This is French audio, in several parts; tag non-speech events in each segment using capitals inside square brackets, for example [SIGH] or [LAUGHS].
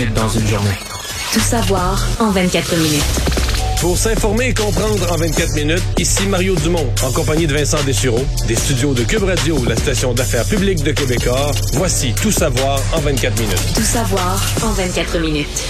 minutes dans une journée. Tout savoir en 24 minutes. Pour s'informer et comprendre en 24 minutes, ici Mario Dumont, en compagnie de Vincent Dessureau, des studios de Cube Radio, la station d'affaires publique de Québecor. Voici Tout savoir en 24 minutes. Tout savoir en 24 minutes.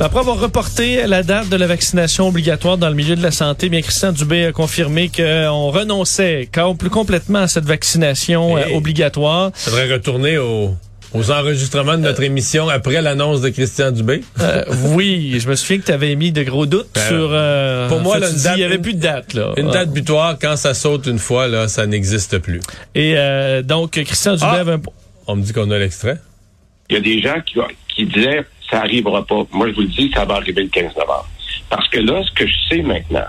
Après avoir reporté la date de la vaccination obligatoire dans le milieu de la santé, bien Christian Dubé a confirmé qu'on renonçait plus complètement à cette vaccination euh, obligatoire. Ça devrait retourner au aux enregistrements de notre émission après l'annonce de Christian Dubé. Euh, oui, je me souviens que tu avais mis de gros doutes ben, sur. Euh, pour moi, là, il n'y avait plus de date. Là. Une date butoir, quand ça saute une fois, là, ça n'existe plus. Et euh, donc, Christian Dubé ah! avait un... On me dit qu'on a l'extrait. Il y a des gens qui, qui disaient ça arrivera pas. Moi, je vous le dis, ça va arriver le 15 novembre. Parce que là, ce que je sais maintenant,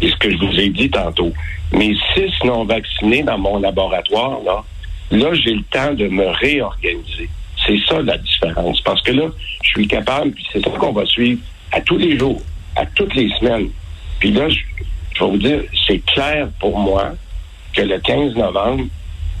et ce que je vous ai dit tantôt, mes six non vaccinés dans mon laboratoire, là, Là, j'ai le temps de me réorganiser. C'est ça la différence. Parce que là, je suis capable, puis c'est ça qu'on va suivre à tous les jours, à toutes les semaines. Puis là, je, vais vous dire, c'est clair pour moi que le 15 novembre,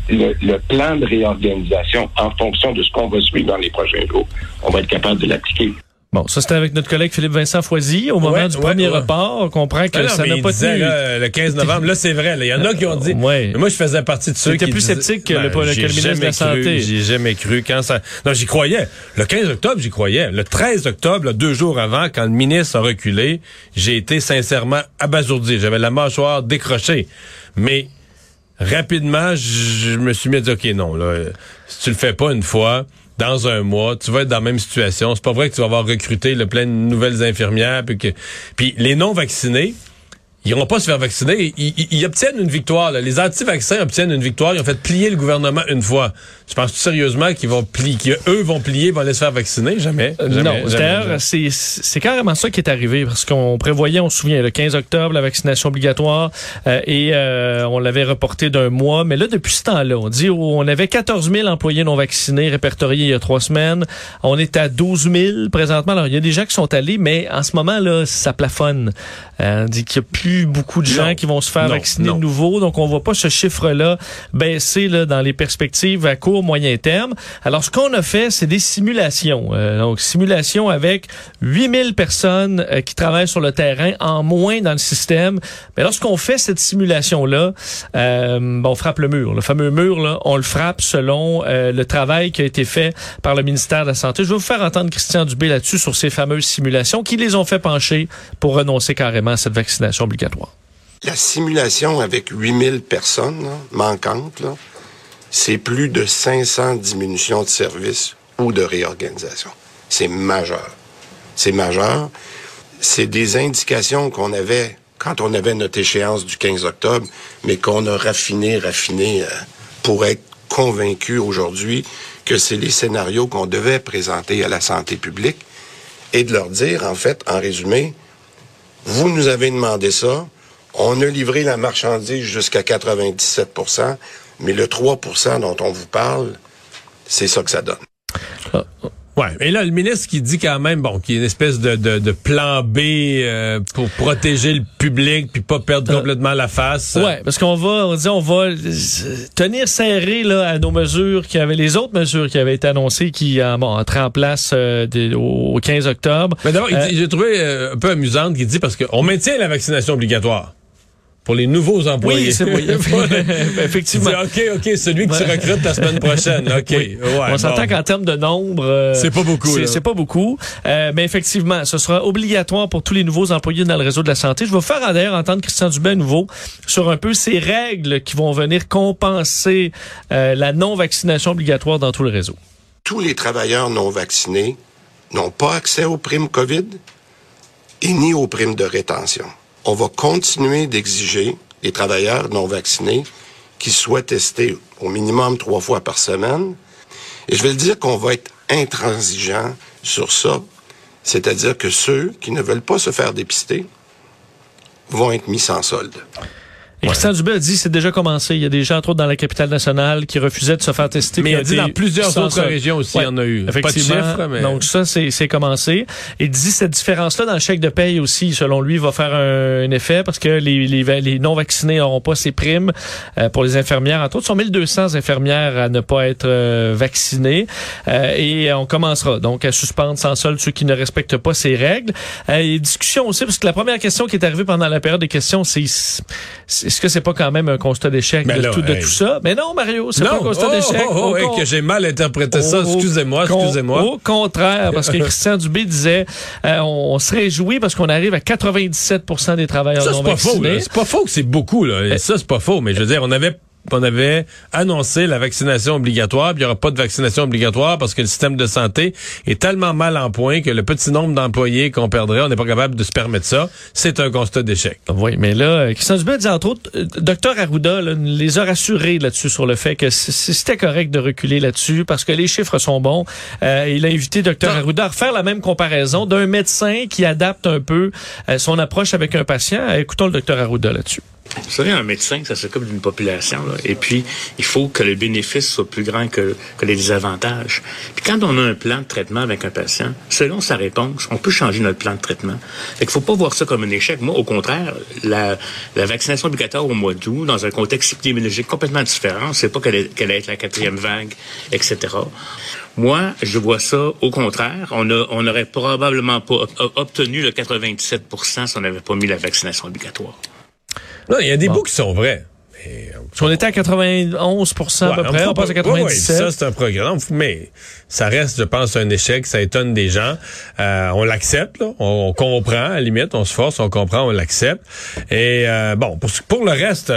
le, le, plan de réorganisation en fonction de ce qu'on va suivre dans les prochains jours, on va être capable de l'appliquer. Bon, ça c'était avec notre collègue Philippe Vincent Foisy. Au moment du premier report, on comprend que ça n'a pas tenu. le 15 novembre, là c'est vrai. Il y en a qui ont dit. Ouais. moi je faisais partie de ceux qui. étaient plus sceptique que, le, ben, ministre de la Santé. J'ai jamais cru quand ça. Non, j'y croyais. Le 15 octobre, j'y croyais. Le 13 octobre, deux jours avant, quand le ministre a reculé, j'ai été sincèrement abasourdi. J'avais la mâchoire décrochée. Mais rapidement, je me suis mis à dire ok non là, si tu le fais pas une fois dans un mois, tu vas être dans la même situation. C'est pas vrai que tu vas avoir recruté le plein de nouvelles infirmières. Puis, que, puis les non vaccinés, ils vont pas se faire vacciner. Ils, obtiennent une victoire. Les anti-vaccins obtiennent une victoire. Ils ont fait plier le gouvernement une fois. Je pense sérieusement qu'ils vont plier, qu'eux vont plier, vont aller se faire vacciner? Jamais. Euh, non, d'ailleurs, c'est carrément ça qui est arrivé parce qu'on prévoyait, on se souvient, le 15 octobre, la vaccination obligatoire euh, et euh, on l'avait reporté d'un mois. Mais là, depuis ce temps-là, on dit on avait 14 000 employés non vaccinés répertoriés il y a trois semaines. On est à 12 000 présentement. Alors, il y a des gens qui sont allés, mais en ce moment, là, ça plafonne. on dit qu'il y a plus beaucoup de gens qui vont se faire vacciner de nouveau. Donc, on voit pas ce chiffre-là baisser là, dans les perspectives à court, moyen terme. Alors, ce qu'on a fait, c'est des simulations. Euh, donc, simulations avec 8000 personnes euh, qui travaillent sur le terrain en moins dans le système. Mais lorsqu'on fait cette simulation-là, euh, on frappe le mur. Le fameux mur, là, on le frappe selon euh, le travail qui a été fait par le ministère de la Santé. Je vais vous faire entendre Christian Dubé là-dessus sur ces fameuses simulations qui les ont fait pencher pour renoncer carrément à cette vaccination obligatoire. La simulation avec 8000 personnes manquantes, c'est plus de 500 diminutions de services ou de réorganisation. C'est majeur. C'est majeur. C'est des indications qu'on avait quand on avait notre échéance du 15 octobre, mais qu'on a raffiné, raffiné euh, pour être convaincu aujourd'hui que c'est les scénarios qu'on devait présenter à la santé publique et de leur dire, en fait, en résumé, vous nous avez demandé ça. On a livré la marchandise jusqu'à 97% mais le 3% dont on vous parle, c'est ça que ça donne. Ah, Ouais. Et là, le ministre qui dit quand même, bon, qu'il y a une espèce de, de, plan B euh, pour protéger le public puis pas perdre euh, complètement la face. Ouais, parce qu'on va, on dit, on va tenir serré là à nos mesures qui avaient les autres mesures qui avaient été annoncées qui euh, bon entraient en place au 15 octobre. Mais d'abord, j'ai trouvé un peu amusante qu'il dit parce qu'on maintient la vaccination obligatoire pour les nouveaux employés. Oui, c'est [LAUGHS] [LAUGHS] Effectivement. OK, OK, celui que tu recrutes la semaine prochaine. [LAUGHS] OK. Ouais, On s'entend qu'en termes de nombre... Euh, c'est pas beaucoup. C'est pas beaucoup. Euh, mais effectivement, ce sera obligatoire pour tous les nouveaux employés dans le réseau de la santé. Je vais faire d'ailleurs entendre Christian Dubin nouveau sur un peu ces règles qui vont venir compenser euh, la non-vaccination obligatoire dans tout le réseau. Tous les travailleurs non vaccinés n'ont pas accès aux primes COVID et ni aux primes de rétention on va continuer d'exiger des travailleurs non vaccinés qui soient testés au minimum trois fois par semaine. Et je vais le dire qu'on va être intransigeant sur ça, c'est-à-dire que ceux qui ne veulent pas se faire dépister vont être mis sans solde. Et Christian Dubé a dit c'est déjà commencé. Il y a des gens, entre autres dans la capitale nationale, qui refusaient de se faire tester. Mais il a dit dans plusieurs autres régions aussi, il y en a eu. Pas de chiffres, mais... Donc ça, c'est c'est commencé. Et dit cette différence-là dans le chèque de paye aussi, selon lui, va faire un, un effet parce que les, les, les non-vaccinés n'auront pas ces primes euh, pour les infirmières. Entre autres, sont 1200 infirmières à ne pas être euh, vaccinées. Euh, et on commencera donc à suspendre sans solde ceux qui ne respectent pas ces règles. Euh, et discussion aussi, parce que la première question qui est arrivée pendant la période des questions, c'est est-ce que c'est pas quand même un constat d'échec de, là, tout, de hey. tout ça? Mais non, Mario, c'est pas un constat oh, d'échec. oh, oh, hey, que j'ai mal interprété ça. Excusez-moi, excusez-moi. Au contraire, parce que [LAUGHS] Christian Dubé disait, euh, on, on se réjouit parce qu'on arrive à 97% des travailleurs Ça, non c'est pas faux. vaccinés. C'est pas faux que c'est beaucoup. Là. Et ça, c'est pas faux. Mais je veux dire, on avait on avait annoncé la vaccination obligatoire, puis il n'y aura pas de vaccination obligatoire parce que le système de santé est tellement mal en point que le petit nombre d'employés qu'on perdrait, on n'est pas capable de se permettre ça. C'est un constat d'échec. Oui, mais là, euh, Christian Dubé dit entre autres, euh, Dr Arruda là, les a rassurés là-dessus sur le fait que c'était correct de reculer là-dessus parce que les chiffres sont bons. Euh, il a invité Dr Non. Arruda à refaire la même comparaison d'un médecin qui adapte un peu euh, son approche avec un patient. Écoutons le Dr Arruda là-dessus. Vous savez, un médecin, ça s'occupe d'une population, là. et puis il faut que le bénéfice soit plus grand que, que les désavantages. Puis quand on a un plan de traitement avec un patient, selon sa réponse, on peut changer notre plan de traitement. Fait qu'il faut pas voir ça comme un échec. Moi, au contraire, la, la vaccination obligatoire au mois d'août, dans un contexte épidémiologique complètement différent, c'est pas qu'elle qu'elle être la quatrième vague, etc. Moi, je vois ça au contraire. On a- on n'aurait probablement pas ob- obtenu le 97 si on n'avait pas mis la vaccination obligatoire. Non, il y a des Bon. bouts qui sont vrais. Mais, euh, On était à 91% à peu Ouais, près, on passe à pas- ouais, ouais, 97. ça, c'est un programme. Mais ça reste, je pense, un échec. Ça étonne des gens. Euh, on l'accepte, là. On, on comprend, à la limite. On se force, on comprend, on l'accepte. Et euh, bon, pour, le reste,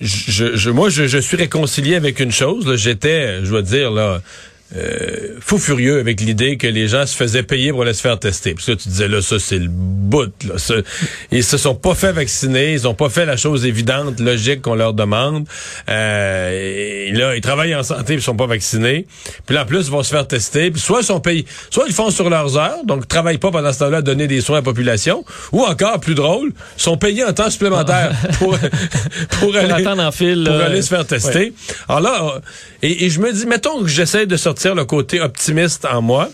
je, je, moi, je, je suis réconcilié avec une chose. J'étais, je dois dire, là... Euh, fou furieux avec l'idée que les gens se faisaient payer pour aller se faire tester. Parce que tu disais là, ça c'est le bout. Là. Ça- ils se sont pas fait vacciner, ils ont pas fait la chose évidente, logique qu'on leur demande. Euh, et là, ils travaillent en santé, ils sont pas vaccinés. Puis là, en plus, ils vont se faire tester. Puis soit ils sont payés, soit ils font sur leurs heures, donc travaillent pas pendant ce temps-là à donner des soins à la population, ou encore plus drôle, sont payés en temps supplémentaire [LAUGHS] pour pour aller en pour là. aller se faire tester. Alors là, euh, et, et je me dis, mettons que j'essaie de sortir le côté optimiste en moi.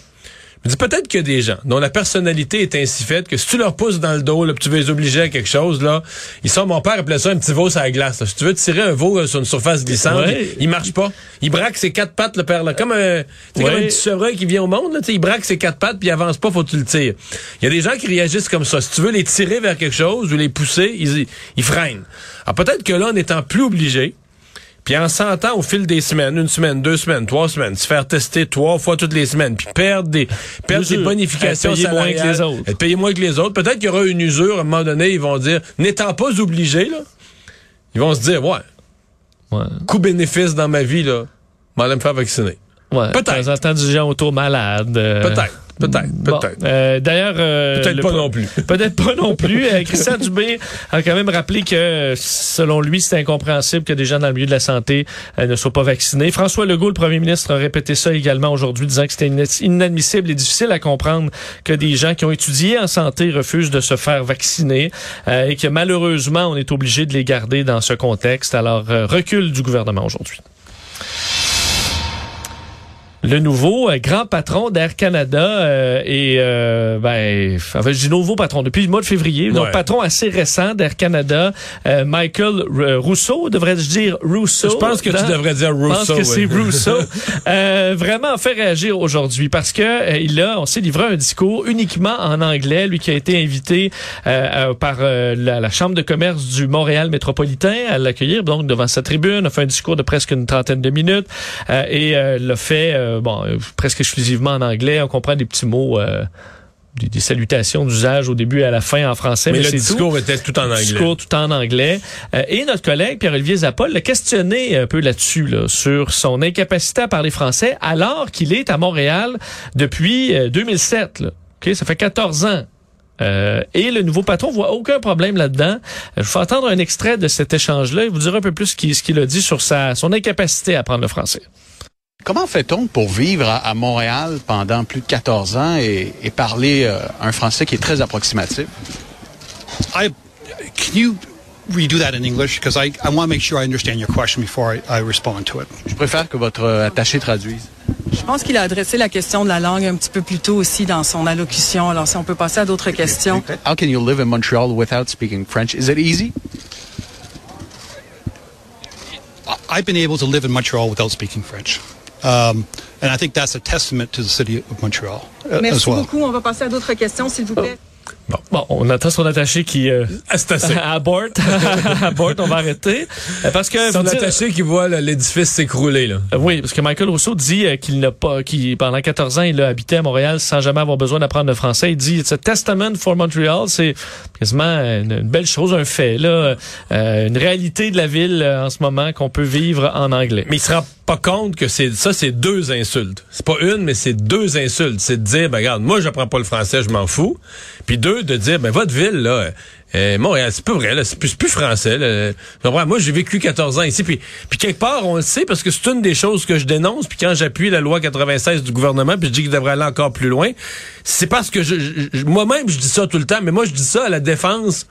Je me dis peut-être qu'il y a des gens dont la personnalité est ainsi faite que si tu leur pousses dans le dos, là, tu veux les obliger à quelque chose, là, ils sont, mon père appelait ça un petit veau sur la glace. là. Si tu veux tirer un veau euh, sur une surface glissante, Ouais. il, il marche pas. Il braque ses quatre pattes, le père, là, comme un, c'est comme Ouais. un petit chevreuil qui vient au monde, là, il braque ses quatre pattes puis il avance pas, faut que tu le tires. Il y a des gens qui réagissent comme ça. Si tu veux les tirer vers quelque chose ou les pousser, ils, ils freinent. Alors peut-être que là, en étant plus obligé, puis en sentant au fil des semaines, une semaine, deux semaines, trois semaines, se faire tester trois fois toutes les semaines, puis perdre des, perdre des bonifications payé moins que les autres. payé moins que les autres. Peut-être qu'il y aura une usure, à un moment donné, ils vont dire, n'étant pas obligés, là, ils vont se dire, ouais, Ouais. coût-bénéfice dans ma vie, là, aller me faire vacciner. Ouais. Peut-être. De temps en temps, du gens autour malades. euh, Peut-être, peut-être, Bon, peut-être. euh, D'ailleurs, euh, Peut-être pas non plus. [LAUGHS] Peut-être pas non plus. Euh, Christian Dubé a quand même rappelé que, selon lui, c'est incompréhensible que des gens dans le milieu de la santé euh, ne soient pas vaccinés. François Legault, le premier ministre, a répété ça également aujourd'hui, disant que c'était ina- inadmissible et difficile à comprendre que des gens qui ont étudié en santé refusent de se faire vacciner euh, et que malheureusement, on est obligé de les garder dans ce contexte. Alors, recul du gouvernement aujourd'hui. Le nouveau euh, grand patron d'Air Canada euh, et euh, ben, enfin, je dis nouveau patron depuis le mois de février, donc patron assez récent d'Air Canada, euh, Michael R- Rousseau, devrais-je dire Rousseau? Je pense que tu dans- devrais dire je pense Rousseau. que c'est oui. Rousseau. [LAUGHS] euh, vraiment fait réagir aujourd'hui parce que euh, il a, on s'est livré un discours uniquement en anglais, lui qui a été invité euh, euh, par euh, la, la Chambre de commerce du Montréal métropolitain à l'accueillir, donc devant sa tribune, a fait un discours de presque une trentaine de minutes euh, et euh, l'a fait euh, bon euh, presque exclusivement en anglais. On comprend des petits mots. euh, des, des salutations d'usage au début et à la fin en français, Mais mais, le c'est tout. discours était tout en Le anglais. discours tout en anglais. Euh, et notre collègue Pierre-Olivier Zapol l'a questionné un peu là-dessus, là, sur son incapacité à parler français, alors qu'il est à Montréal depuis euh, 2007. Là. OK, ça fait 14 ans. Euh, et le nouveau patron voit aucun problème là-dedans. Euh, Je vais entendre un extrait de cet échange-là et vous dire un peu plus ce qu'il ce qu'il a dit sur sa, son incapacité à apprendre le français. Comment fait-on pour vivre à, à Montréal pendant plus de 14 ans et, et parler euh, un français qui est très approximatif? I can you we do that in English? Because I, I want to make sure I understand your question before I, I respond to it. Je préfère que votre euh, attaché traduise. Je pense qu'il a adressé la question de la langue un petit peu plus tôt aussi dans son allocution. Alors, si on peut passer à d'autres questions. How can you live in Montreal without speaking French? Is it easy? I've been able to live in Montreal without speaking French. Um, and I think that's a testament to the city of Montreal uh, as Merci well. beaucoup. On va passer à d'autres questions, s'il vous plaît. Bon, on attend son attaché qui euh, Ah, c'est assez. abort. abort, on va arrêter. Euh, Parce que Son dire- attaché qui voit l'édifice s'écrouler, là. Euh, Oui, parce que Michael Rousseau dit euh, qu'il n'a pas, qu'il pendant 14 ans, il a habité à Montréal sans jamais avoir besoin d'apprendre le français. Il dit, it's a testament for Montreal. C'est quasiment une, une belle chose, un fait, là, euh, une réalité de la ville en ce moment qu'on peut vivre en anglais. Mais il se rend pas compte que c'est ça, c'est deux insultes. C'est pas une, mais c'est deux insultes. C'est de dire, ben regarde, moi j'apprends pas le français, je m'en fous. Puis deux, de dire, ben votre ville là, euh, Montréal, c'est pas vrai, là, c'est plus, plus français. Là. Moi j'ai vécu 14 ans ici, puis puis quelque part on le sait parce que c'est une des choses que je dénonce. Puis quand j'appuie la loi 96 du gouvernement, puis je dis qu'il devrait aller encore plus loin, c'est parce que je, je- moi-même je dis ça tout le temps, mais moi je dis ça à la défense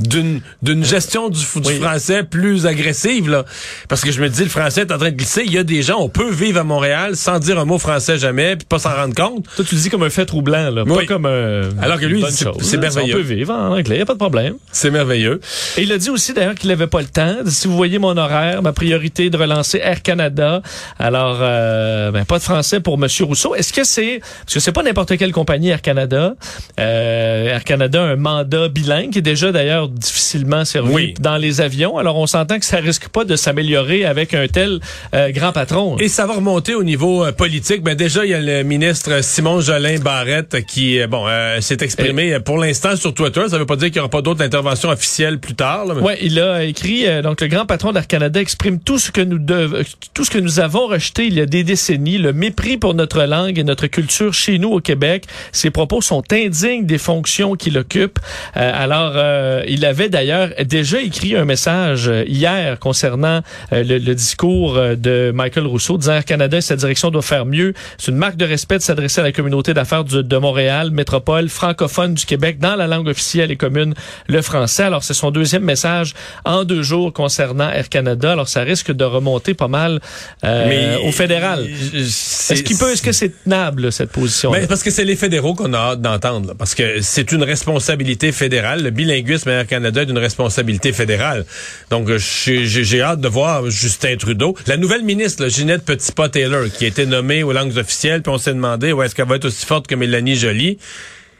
d'une d'une gestion du, du Oui. français plus agressive là parce que je me dis le français est en train de glisser il y a des gens on peut vivre à Montréal sans dire un mot français jamais puis pas s'en rendre compte Toi, tu le dis comme un fait troublant, là, Oui. pas comme un. Alors que lui, c'est- là. merveilleux. On peut vivre en anglais, y a pas de problème. c'est merveilleux Et il a dit aussi d'ailleurs qu'il n'avait pas le temps. Si vous voyez mon horaire, ma priorité est de relancer Air Canada. Alors, euh, ben, pas de français pour Monsieur Rousseau. Est-ce que c'est parce que c'est pas n'importe quelle compagnie Air Canada. Euh, Air Canada a un mandat bilingue qui est déjà d'ailleurs difficilement servi Oui. dans les avions. Alors, on s'entend que ça risque pas de s'améliorer avec un tel euh, grand patron. et ça va remonter au niveau euh, politique ben déjà il y a le ministre Simon Jolin Barrette qui euh, bon euh, s'est exprimé pour l'instant sur Twitter ça veut pas dire qu'il y aura pas d'autres interventions officielles plus tard là, mais- Ouais, il a écrit euh, donc le grand patron d'Air Canada exprime tout ce que nous dev- tout ce que nous avons rejeté il y a des décennies, le mépris pour notre langue et notre culture chez nous au Québec. Ses propos sont indignes des fonctions qu'il occupe. Euh, alors euh, il avait d'ailleurs déjà écrit un message euh, hier concernant euh, le, le discours euh, de Michael Rousseau disant Air Canada et sa direction doivent faire mieux. C'est une marque de respect de s'adresser à la communauté d'affaires de Montréal, métropole francophone du Québec dans la langue officielle et commune le français. Alors c'est son deuxième message en deux jours concernant Air Canada. Alors ça risque de remonter pas mal euh, au fédéral. Est-ce qu'il peut, est-ce que c'est tenable cette position Ben, parce que c'est les fédéraux qu'on a hâte d'entendre. Parce que c'est une responsabilité fédérale. Le bilinguisme Air Canada est une responsabilité fédérale. Donc, euh, j'ai hâte de voir Justin Trudeau. La nouvelle ministre, là, Ginette Petitpas-Taylor, qui a été nommée aux langues officielles, puis on s'est demandé, ouais, est-ce qu'elle va être aussi forte que Mélanie Joly?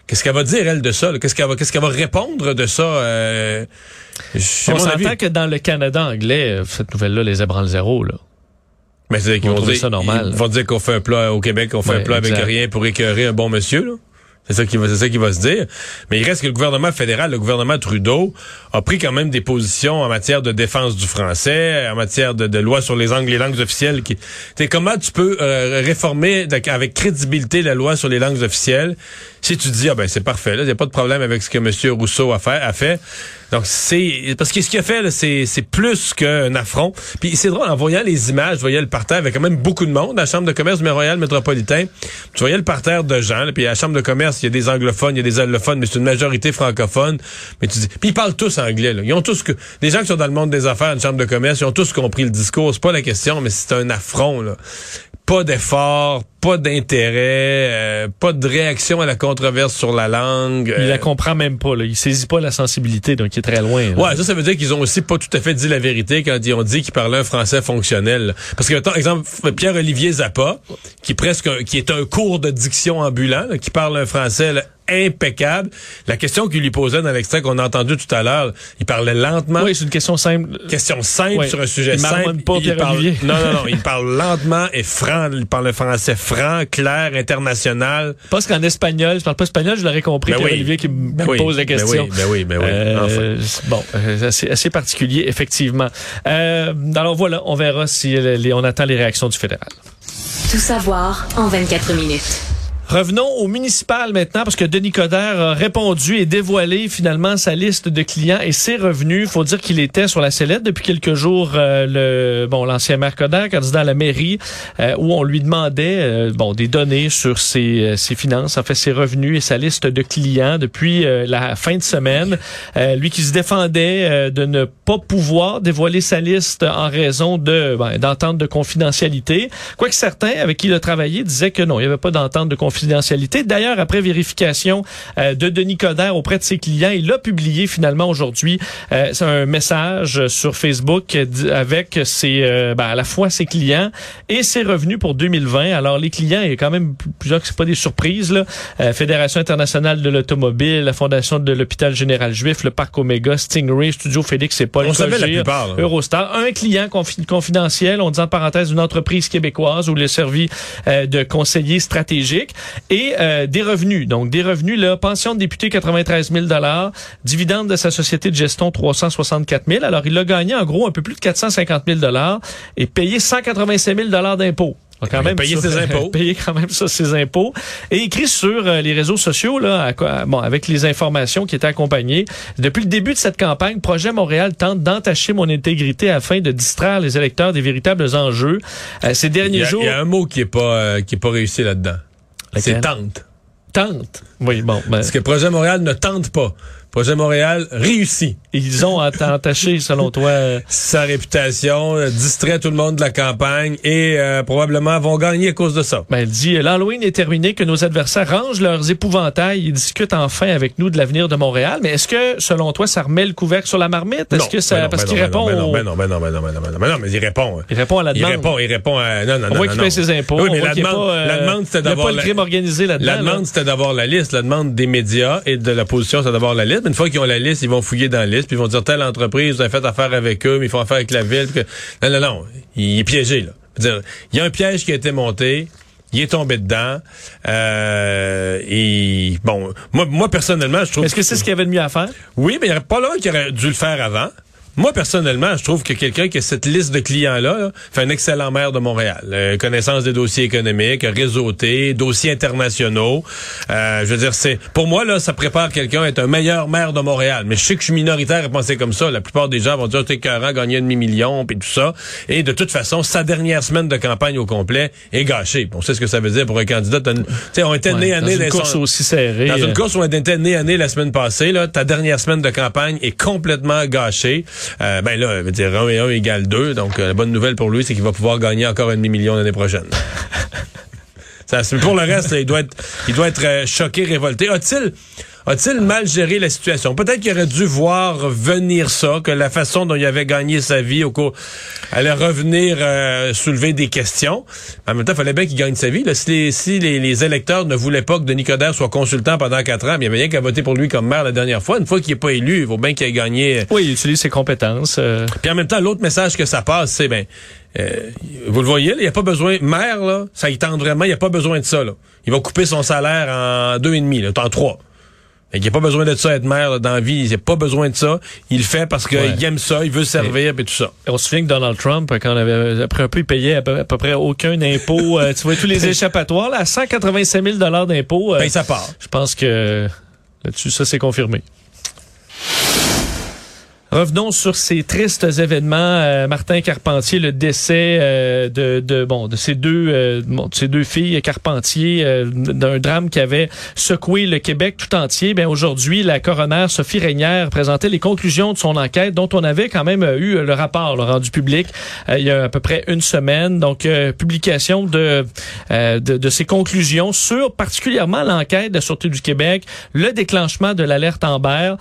Qu'est-ce qu'elle va dire, elle, de ça? Qu'est-ce qu'elle va, qu'est-ce qu'elle va répondre de ça? Euh, On s'entend que dans le Canada anglais, euh, cette nouvelle-là les ébranle zéro. Là. Mais c'est qu'ils Ils vont dire, ça normal. Ils vont dire qu'on fait un plat au Québec, on fait Ouais, un plat avec rien pour écœurer un bon monsieur, là. C'est ça qui va, c'est va se dire. Mais il reste que le gouvernement fédéral, le gouvernement Trudeau, a pris quand même des positions en matière de défense du français, en matière de, de loi sur les langues, les langues officielles. Qui, comment tu peux euh, réformer avec crédibilité la loi sur les langues officielles? Si tu dis ah ben c'est parfait, là, il n'y a pas de problème avec ce que M. Rousseau a fait. Donc c'est parce que ce qu'il a fait, c'est c'est plus qu'un affront. Puis c'est drôle en voyant les images, je voyais le parterre avec quand même beaucoup de monde la chambre de commerce du Royal métropolitain. Tu voyais le parterre de gens, là, puis à la chambre de commerce, il y a des anglophones, il y a des allophones, mais c'est une majorité francophone. Mais tu dis, puis ils parlent tous anglais. Là. Ils ont tous que des gens qui sont dans le monde des affaires, une chambre de commerce, ils ont tous compris le discours. C'est pas la question, mais c'est un affront. Là. Pas d'effort, pas d'intérêt, euh, pas de réaction à la controverse sur la langue. Il euh, la comprend même pas. Là. Il saisit pas la sensibilité, donc il est très loin. là. Ouais, ça, ça veut dire qu'ils ont aussi pas tout à fait dit la vérité quand ils ont dit qu'ils parlaient un français fonctionnel. là. Parce que, par exemple, Pierre-Olivier Zappa, qui est presque, un- qui est un cours de diction ambulant, là, qui parle un français là, impeccable. La question qu'il lui posait dans l'extrait qu'on a entendu tout à l'heure, il parlait lentement. Oui, c'est une question simple. Question simple sur un sujet Il simple. pas, il parle, non, non, non. [LAUGHS] Il parle lentement et franc. Il parle un français franc, clair, international. Parce qu'en espagnol, je parle pas espagnol, je l'aurais compris. Ben oui. Olivier qui me Ben me oui. pose la Ben question. oui, ben oui, ben oui. Euh, Enfin. c'est- Bon, euh, c'est assez, assez particulier, effectivement. Euh, alors voilà, on verra si les- on attend les réactions du fédéral. Tout savoir en 24 minutes. Revenons au municipal maintenant, parce que Denis Coderre a répondu et dévoilé finalement sa liste de clients et ses revenus. faut dire qu'il était sur la sellette depuis quelques jours, euh, le bon l'ancien maire Coderre, candidat à la mairie, euh, où on lui demandait euh, bon des données sur ses, ses finances, en fait ses revenus et sa liste de clients depuis la fin de semaine. lui qui se défendait de ne pas pouvoir dévoiler sa liste en raison de ben, d'entente de confidentialité. Quoique certains avec qui il a travaillé disaient que non, il n'y avait pas d'entente de confidentialité confidentialité. D'ailleurs, après vérification euh, de Denis Coderre auprès de ses clients, il a publié finalement aujourd'hui euh, un message sur Facebook avec ses, euh, ben, à la fois ses clients et ses revenus pour 2020. Alors les clients, il y a quand même plusieurs que c'est pas des surprises là. Fédération internationale de l'automobile, la Fondation de l'hôpital général juif, le parc Omega, Stingray, Studio Félix et Paul On savait la plupart, Eurostar, un client confidentiel, on dit en parenthèse une entreprise québécoise où il a servi de conseiller stratégique et euh, des revenus. Donc, des revenus, là, pension de député, 93 000 dividende de sa société de gestion, 364 000 Alors, il a gagné, en gros, un peu plus de 450 000 et payé 185 000 d'impôts quand même payer ses impôts. [LAUGHS] payer quand même ça ses impôts. Et écrit sur euh, les réseaux sociaux là, bon, avec les informations qui étaient accompagnées. Depuis le début de cette campagne, Projet Montréal tente d'entacher mon intégrité afin de distraire les électeurs des véritables enjeux. Euh, ces derniers jours, il y a un mot qui est pas qui est pas réussi là-dedans. C'est tente. Tente. Oui, bon. Ben... Parce que Projet Montréal ne tente pas. Projet Montréal réussit. Ils ont entaché, selon toi, euh, sa réputation, euh, distrait tout le monde de la campagne et euh, probablement vont gagner à cause de ça. Ben, elle dit l'Halloween est terminé, que nos adversaires rangent leurs épouvantails et discutent enfin avec nous de l'avenir de Montréal. Mais est-ce que, selon toi, ça remet le couvercle sur la marmite? Est-ce que ça, parce qu'il répond non, mais non, mais non, mais non, mais non, mais non, mais il répond. Il répond à la demande. Il répond, il répond à non, non, on voit ses impôts. Oui, mais la demande, la demande, c'était d'avoir le crime organisé là-dedans. La demande, c'était d'avoir la liste. La demande des médias et de l'opposition, c'est d'avoir la liste. Mais une fois qu'ils ont la liste ils vont fouiller dans la liste, puis ils vont dire telle entreprise, vous avez fait affaire avec eux, mais ils font affaire avec la ville. Non, non, non. Il est piégé, là. Dire, il y a un piège qui a été monté. Il est tombé dedans. Euh, et bon, moi, moi personnellement, je trouve. Est-ce que c'est ce qu'il y avait de mieux à faire? Oui, mais il n'y aurait pas là qui aurait dû le faire avant. Moi, personnellement, je trouve que quelqu'un qui a cette liste de clients-là fait un excellent maire de Montréal. Euh, connaissance des dossiers économiques, réseauté, dossiers internationaux. Euh, je veux dire, c'est pour moi, là, ça prépare quelqu'un à être un meilleur maire de Montréal. Mais je sais que je suis minoritaire à penser comme ça. La plupart des gens vont dire, t'es coeurant, gagner un demi-million, puis tout ça. Et de toute façon, sa dernière semaine de campagne au complet est gâchée. On sait ce que ça veut dire pour un candidat. Tu on était né à nez dans une course aussi serrée. Dans une euh. course où on était né à nez la semaine passée, là, ta dernière semaine de campagne est complètement gâchée. Euh, ben là, veut dire 1 et 1 égale 2. Donc, euh, la bonne nouvelle pour lui, c'est qu'il va pouvoir gagner encore un demi-million l'année prochaine. [LAUGHS] Ça, pour le reste, il doit être, il doit être euh, choqué, révolté. A-t-il a-t-il mal géré la situation? Peut-être qu'il aurait dû voir venir ça, que la façon dont il avait gagné sa vie au cours allait revenir euh, soulever des questions. En même temps, il fallait bien qu'il gagne sa vie. Si, les, électeurs ne voulaient pas que Denis Coderre soit consultant pendant quatre ans, il y avait rien qu'à voter pour lui comme maire la dernière fois. Une fois qu'il n'est pas élu, il vaut bien qu'il ait gagné. Oui, il utilise ses compétences. Euh. Puis en même temps, l'autre message que ça passe, c'est ben. Euh, vous le voyez, il n'y a pas besoin. Maire, là, ça y tente vraiment, il n'y a pas besoin de ça. Là. Il va couper son salaire en deux et demi, en trois. Il n'y a pas besoin de ça, être maire dans la vie. Il n'a pas besoin de ça. Il le fait parce qu'il aime ça, il veut servir et tout ça. on se souvient que Donald Trump, quand on avait après un peu, il payait à peu, près aucun impôt. [LAUGHS] Euh, tu vois, tous les échappatoires, là, à 185 000 d'impôt. Euh, ça part. Je pense que là-dessus, ça c'est confirmé. Revenons sur ces tristes événements. Euh, Martin Carpentier, le décès euh, de, de, bon de deux euh, deux filles Carpentier d'un drame qui avait secoué le Québec tout entier. Ben aujourd'hui, la coroner Sophie Régnière présentait les conclusions de son enquête, dont on avait quand même eu le rapport rendu public il y a à peu près une semaine. Donc publication de, de de ces conclusions sur particulièrement l'enquête de la sûreté du Québec, le déclenchement de l'alerte Amber,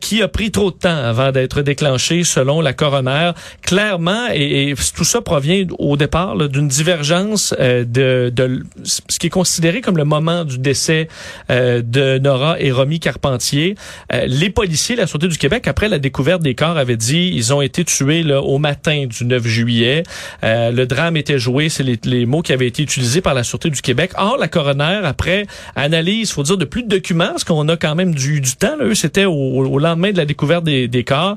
qui a pris trop de temps avant d'être déclenché selon la coroner. Clairement, et, tout ça provient au départ d'une divergence euh, de, de, ce qui est considéré comme le moment du décès euh, de Nora et Romy Carpentier. Euh, les policiers, la Sûreté du Québec, après la découverte des corps, avaient dit ils ont été tués là, au matin du 9 juillet. le drame était joué, c'est les, les, mots qui avaient été utilisés par la Sûreté du Québec. Or, la coroner, après analyse, faut dire, de plus de documents, parce qu'on a quand même du, du temps, là, eux, c'était au, au, lendemain de la découverte des, des corps,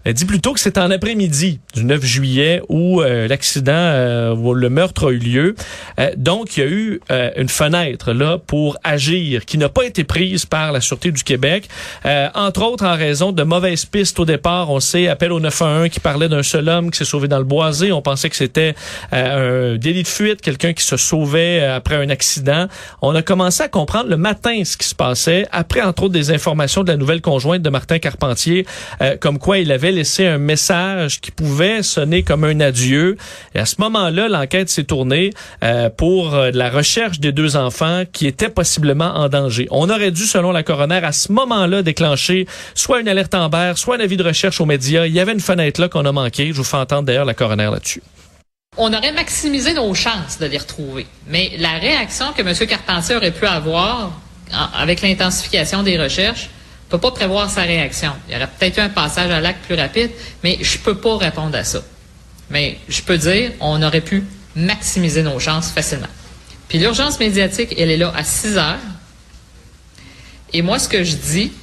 Elle dit plutôt que c'est en après-midi du 9 juillet où euh, l'accident, euh, où le meurtre a eu lieu. Euh, donc, il y a eu une fenêtre là pour agir qui n'a pas été prise par la Sûreté du Québec, entre autres en raison de mauvaises pistes au départ. On sait, appel au 911 qui parlait d'un seul homme qui s'est sauvé dans le boisé. On pensait que c'était un délit de fuite, quelqu'un qui se sauvait après un accident. On a commencé à comprendre le matin ce qui se passait, après entre autres des informations de la nouvelle conjointe de Martin Carpentier, comme quoi il avait laissé un message qui pouvait sonner comme un adieu. Et à ce moment-là, l'enquête s'est tournée euh, pour euh, la recherche des deux enfants qui étaient possiblement en danger. On aurait dû, selon la coroner, à ce moment-là déclencher soit une alerte Amber, soit un avis de recherche aux médias. Il y avait une fenêtre là qu'on a manqué. Je vous fais entendre d'ailleurs la coroner là-dessus. On aurait maximisé nos chances de les retrouver. Mais la réaction que M. Carpentier aurait pu avoir avec l'intensification des recherches, on peut pas prévoir sa réaction. Il y aurait peut-être eu un passage à l'acte plus rapide, mais je peux pas répondre à ça. Mais je peux dire, on aurait pu maximiser nos chances facilement. Puis l'urgence médiatique, elle est là à 6 heures. Et moi, ce que je dis,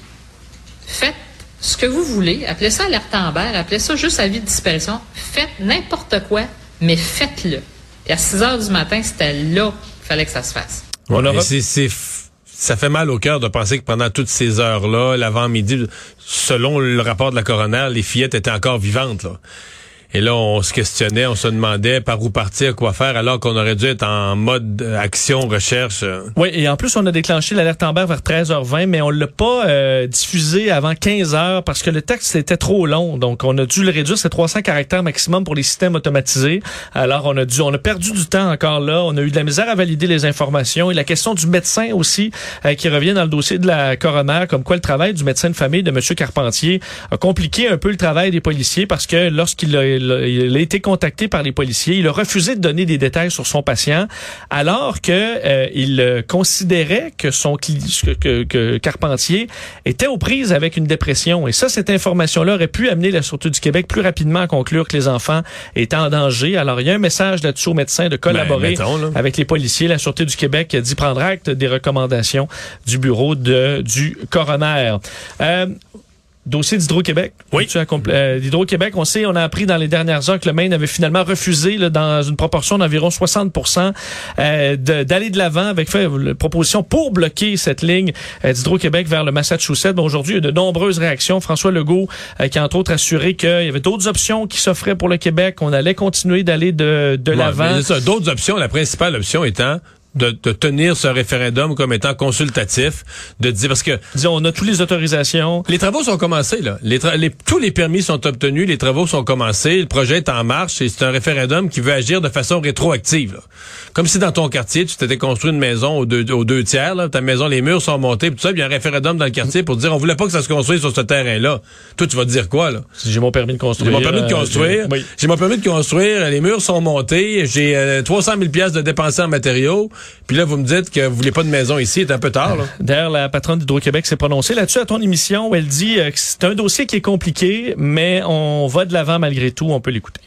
faites ce que vous voulez, appelez ça alerte Amber, appelez ça juste avis de disparition, faites n'importe quoi, mais faites-le. Et à 6 heures du matin, c'était là qu'il fallait que ça se fasse. On aura- c'est, ça fait mal au cœur de penser que pendant toutes ces heures-là, l'avant-midi, selon le rapport de la coroner, les fillettes étaient encore vivantes. Là. Et là, on se questionnait, on se demandait par où partir, quoi faire, alors qu'on aurait dû être en mode action, recherche. Oui, et en plus, on a déclenché l'alerte Amber vers 13h20, mais on l'a pas euh, diffusé avant 15h parce que le texte était trop long. Donc, on a dû le réduire. C'est 300 caractères maximum pour les systèmes automatisés. Alors, on a dû, on a perdu du temps encore là. On a eu de la misère à valider les informations. Et la question du médecin aussi, euh, qui revient dans le dossier de la coroner, comme quoi le travail du médecin de famille de M. Carpentier a compliqué un peu le travail des policiers parce que lorsqu'il a, il a- été contacté par les policiers, il a refusé de donner des détails sur son patient, alors que euh, il euh, considérait que son que, que- que Carpentier était aux prises avec une dépression. Et ça, cette information-là aurait pu amener la Sûreté du Québec plus rapidement à conclure que les enfants étaient en danger. Alors, il y a un message là-dessus aux médecins de collaborer Ben, mettons, là. avec les policiers. La Sûreté du Québec dit prendre acte des recommandations du bureau de, du coroner. Euh, Dossier d'Hydro-Québec. Oui. Euh, D'Hydro-Québec, on sait, on a appris dans les dernières heures que le Maine avait finalement refusé, là, dans une proportion d'environ 60 euh, d'aller de l'avant avec fait, une proposition pour bloquer cette ligne euh, d'Hydro-Québec vers le Massachusetts. Bon, Aujourd'hui, il y a de nombreuses réactions. François Legault, euh, qui a entre autres assuré qu'il y avait d'autres options qui s'offraient pour le Québec. On allait continuer d'aller de, de Ouais, l'avant. D'autres options, la principale option étant de, de tenir ce référendum comme étant consultatif, de dire parce que Disons, on a toutes les autorisations. Les travaux sont commencés, là. Les les- tous les permis sont obtenus, les travaux sont commencés, le projet est en marche et c'est un référendum qui veut agir de façon rétroactive. là. Comme si dans ton quartier, tu t'étais construit une maison aux deux, aux deux tiers, là, ta maison, les murs sont montés, puis tout ça, il y a un référendum dans le quartier pour dire on voulait pas que ça se construise sur ce terrain-là. Toi, tu vas te dire quoi, là? Si J'ai mon permis de construire. J'ai mon permis de euh, construire. j'ai- oui. J'ai mon permis de construire. Les murs sont montés. J'ai euh, 300 000 pièces de dépenser en matériaux. Puis là, vous me dites que vous voulez pas de maison ici. C'est un peu tard, là. [LAUGHS] D'ailleurs, la patronne d'Hydro-Québec s'est prononcée là-dessus à ton émission où elle dit euh, que c'est un dossier qui est compliqué, mais on va de l'avant malgré tout. On peut l'écouter.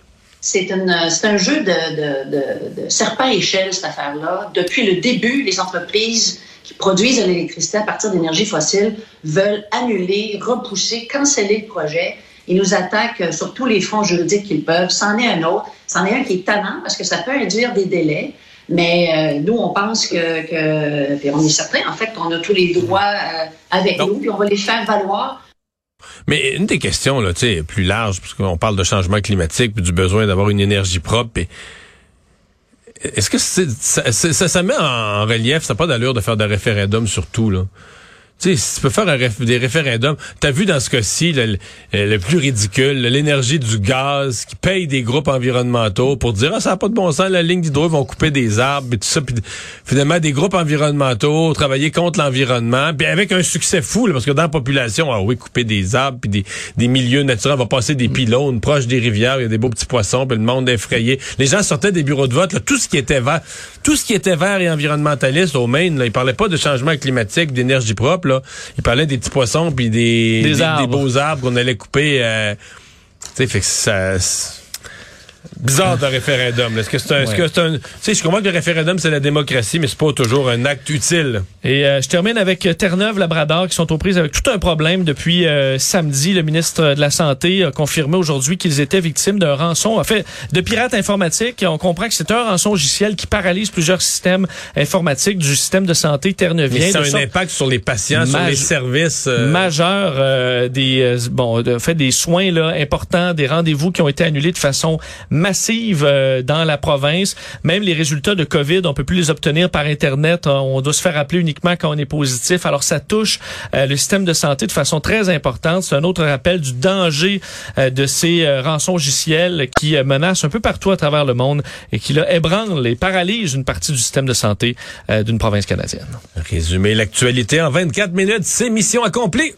C'est une- c'est un jeu de, de, de, de serpent à échelle, cette affaire-là. Depuis le début, les entreprises qui produisent de l'électricité à partir d'énergie fossile veulent annuler, repousser, canceller le projet. Ils nous attaquent sur tous les fronts juridiques qu'ils peuvent. C'en est un autre. C'en est un qui est tannant parce que ça peut induire des délais. Mais euh, nous, on pense que, que puis on est certain, en fait, qu'on a tous les droits euh, avec nous, puis on va les faire valoir. Mais une des questions, là, tu sais, plus large, parce qu'on parle de changement climatique puis du besoin d'avoir une énergie propre. et- Est-ce que c'est- ça, ça, ça- ça met en relief, ça n'a pas d'allure de faire des référendums sur tout, là? Tu sais, si tu peux faire un des référendums, t'as vu dans ce cas-ci le, le- le plus ridicule, l'énergie du gaz qui paye des groupes environnementaux pour dire ah ça n'a pas de bon sens, la ligne d'hydro ils vont couper des arbres et tout ça, puis finalement des groupes environnementaux travailler contre l'environnement, puis avec un succès fou là, parce que dans la population ah oui couper des arbres puis des, des milieux naturels, on va passer des pylônes proches des rivières, il y a des beaux petits poissons, puis le monde est effrayé. Les gens sortaient des bureaux de vote, là, tout ce qui était vert, tout ce qui était vert et environnementaliste au Maine, là, ils parlaient pas de changement climatique, d'énergie propre, là. Ils parlaient des petits poissons puis des, Des beaux arbres qu'on allait couper. euh, tu sais, fait que ça. Bizarre de référendum. Est-ce que c'est un, est-ce que c'est un, tu sais, je comprends que le référendum c'est la démocratie, mais c'est pas toujours un acte utile. Et euh, je termine avec Terre-Neuve, Labrador, qui sont aux prises avec tout un problème depuis euh, samedi. Le ministre de la Santé a confirmé aujourd'hui qu'ils étaient victimes d'un rançon, en fait, de pirates informatiques. On comprend que c'est un rançon logiciel qui paralyse plusieurs systèmes informatiques du système de santé terneuvien. Mais ça a un impact sur les patients, sur les services. euh, majeur euh, des euh, bon de fait des soins là importants des rendez-vous qui ont été annulés de façon massive euh, dans la province. Même les résultats de Covid on peut plus les obtenir par internet. On on doit se faire appeler uniquement quand on est positif. Alors ça touche euh, le système de santé de façon très importante. C'est un autre rappel du danger euh, de ces euh, rançons logiciels qui euh, menacent un peu partout à travers le monde et qui là ébranlent et paralysent une partie du système de santé euh, d'une province canadienne. Résumer l'actualité en 24 minutes, c'est mission accomplie.